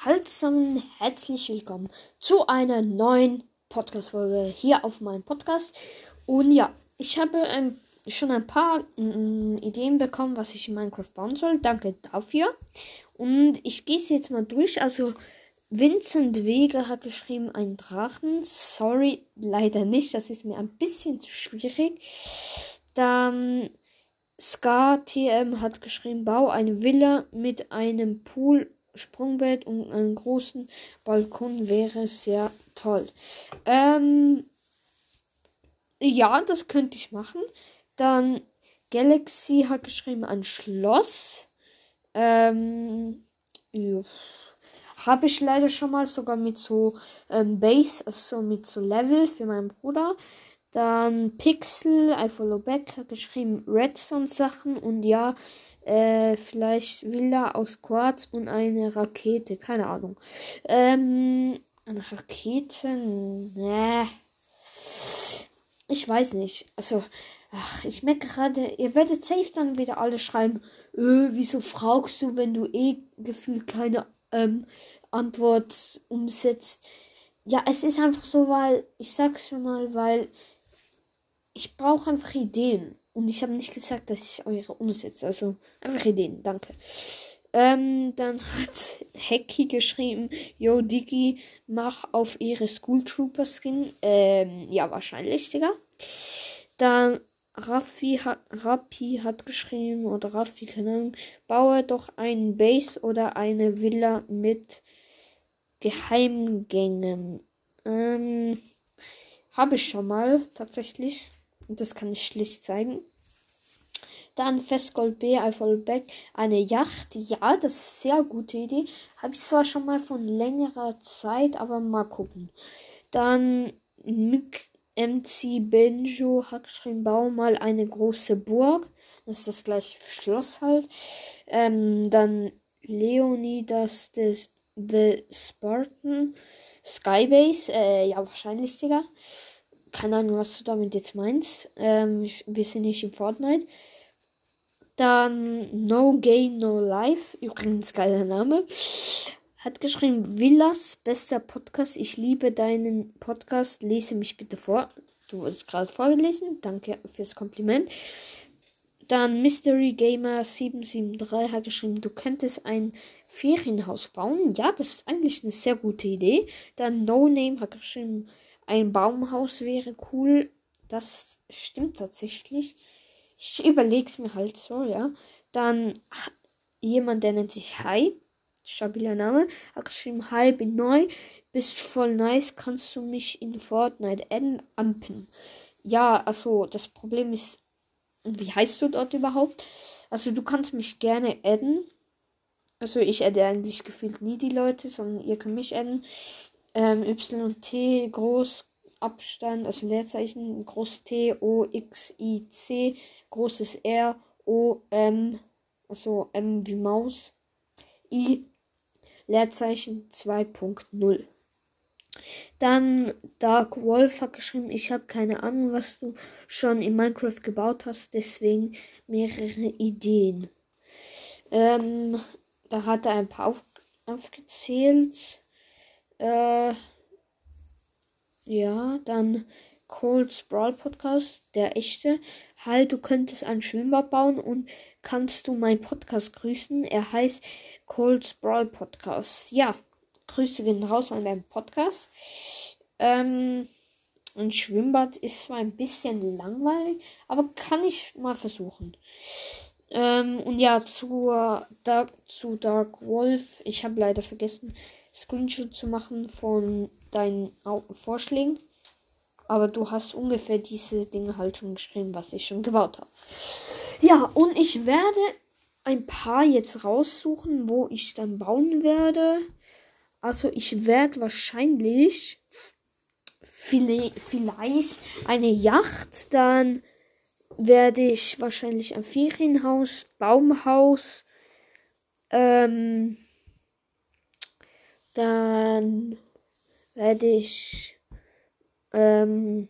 Zusammen, herzlich willkommen zu einer neuen Podcast-Folge hier auf meinem Podcast. Und ja, ich habe ähm, schon ein paar mm, Ideen bekommen, was ich in Minecraft bauen soll. Danke dafür. Und ich gehe es jetzt mal durch. Also, Vincent Wege hat geschrieben, ein Drachen. Sorry, leider nicht. Das ist mir ein bisschen zu schwierig. Dann Scar TM hat geschrieben, bau eine Villa mit einem Pool Sprungbett und einen großen Balkon wäre sehr toll. Ähm, ja, das könnte ich machen. Dann Galaxy hat geschrieben ein Schloss. Ähm, ja. Habe ich leider schon mal sogar mit so ähm, Base, also mit so Level für meinen Bruder. Dann Pixel, I follow back, hat geschrieben Redstone Sachen und ja, äh, vielleicht Villa aus Quarz und eine Rakete. Keine Ahnung. Ähm, eine Rakete? Ne. Ich weiß nicht. Also, ach, ich merke gerade, ihr werdet safe dann wieder alle schreiben, äh, wieso fragst du, wenn du eh gefühlt keine ähm, Antwort umsetzt? Ja, es ist einfach so, weil, ich sag's schon mal, weil ich brauche einfach Ideen. Und ich habe nicht gesagt, dass ich eure umsetze. Also einfach Ideen, danke. Ähm, dann hat Hecky geschrieben, Yo Dicky, mach auf ihre School Trooper Skin. Ähm, ja, wahrscheinlich, Digga. Dann Raffi hat, Rappi hat geschrieben, oder Raffi, keine Ahnung, baue doch einen Base oder eine Villa mit Geheimgängen. Ähm, habe ich schon mal, tatsächlich. Das kann ich schlicht zeigen. Dann Festgold B, Back, eine Yacht. Ja, das ist eine sehr gute Idee. Habe ich zwar schon mal von längerer Zeit, aber mal gucken. Dann Mick MC Benjo hat geschrieben, bau mal eine große Burg. Das ist das gleiche Schloss halt. Ähm, dann Leonidas des The Spartan Skybase. Äh, ja, wahrscheinlich, Digga. Keine Ahnung, was du damit jetzt meinst. Ähm, wir sind nicht in Fortnite. Dann No Game No Life, übrigens geiler Name, hat geschrieben, Villas, bester Podcast. Ich liebe deinen Podcast. Lese mich bitte vor. Du wurdest gerade vorgelesen. Danke fürs Kompliment. Dann Mystery Gamer 773 hat geschrieben, du könntest ein Ferienhaus bauen. Ja, das ist eigentlich eine sehr gute Idee. Dann No Name hat geschrieben, ein Baumhaus wäre cool. Das stimmt tatsächlich. Ich überlege es mir halt so, ja. Dann jemand, der nennt sich Hi. Stabiler Name. Hat geschrieben, Hi, bin neu. Bist voll nice. Kannst du mich in Fortnite adden, anpinnen? Ja, also das Problem ist, wie heißt du dort überhaupt? Also du kannst mich gerne adden. Also ich adde eigentlich gefühlt nie die Leute, sondern ihr könnt mich adden. Ähm, YT groß Abstand, also Leerzeichen, groß T, O, X, I, C, großes R, O, M, also M wie Maus, I, Leerzeichen 2.0. Dann Dark Wolf hat geschrieben, ich habe keine Ahnung, was du schon in Minecraft gebaut hast, deswegen mehrere Ideen. Ähm, da hat er ein paar auf, aufgezählt. Äh, ja, dann Cole's Brawl Podcast, der echte. Hi, du könntest ein Schwimmbad bauen und kannst du meinen Podcast grüßen? Er heißt Cole's Brawl Podcast. Ja, Grüße gehen raus an deinen Podcast. Ähm, ein Schwimmbad ist zwar ein bisschen langweilig, aber kann ich mal versuchen. Ähm, und ja, zu Dark, zu Dark Wolf. Ich habe leider vergessen, Screenshot zu machen von deinen Vorschlägen. Aber du hast ungefähr diese Dinge halt schon geschrieben, was ich schon gebaut habe. Ja, und ich werde ein paar jetzt raussuchen, wo ich dann bauen werde. Also ich werde wahrscheinlich vielleicht eine Yacht, dann werde ich wahrscheinlich ein Ferienhaus, Baumhaus, ähm, dann werde ich ähm,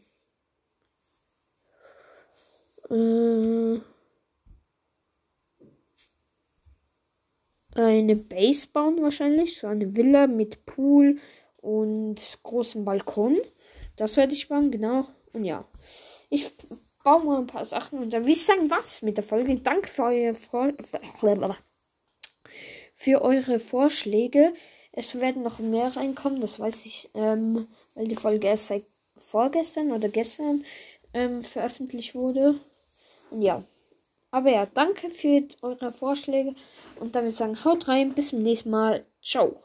äh, eine Base bauen wahrscheinlich. So eine Villa mit Pool und großem Balkon. Das werde ich bauen, genau. Und ja. Ich baue mal ein paar Sachen und dann will ich sagen, was mit der Folge. Danke für eure, Vor für eure Vorschläge. Es werden noch mehr reinkommen, das weiß ich, ähm, weil die Folge erst seit vorgestern oder gestern ähm, veröffentlicht wurde. Und ja. Aber ja, danke für eure Vorschläge. Und dann würde ich sagen, haut rein, bis zum nächsten Mal. Ciao.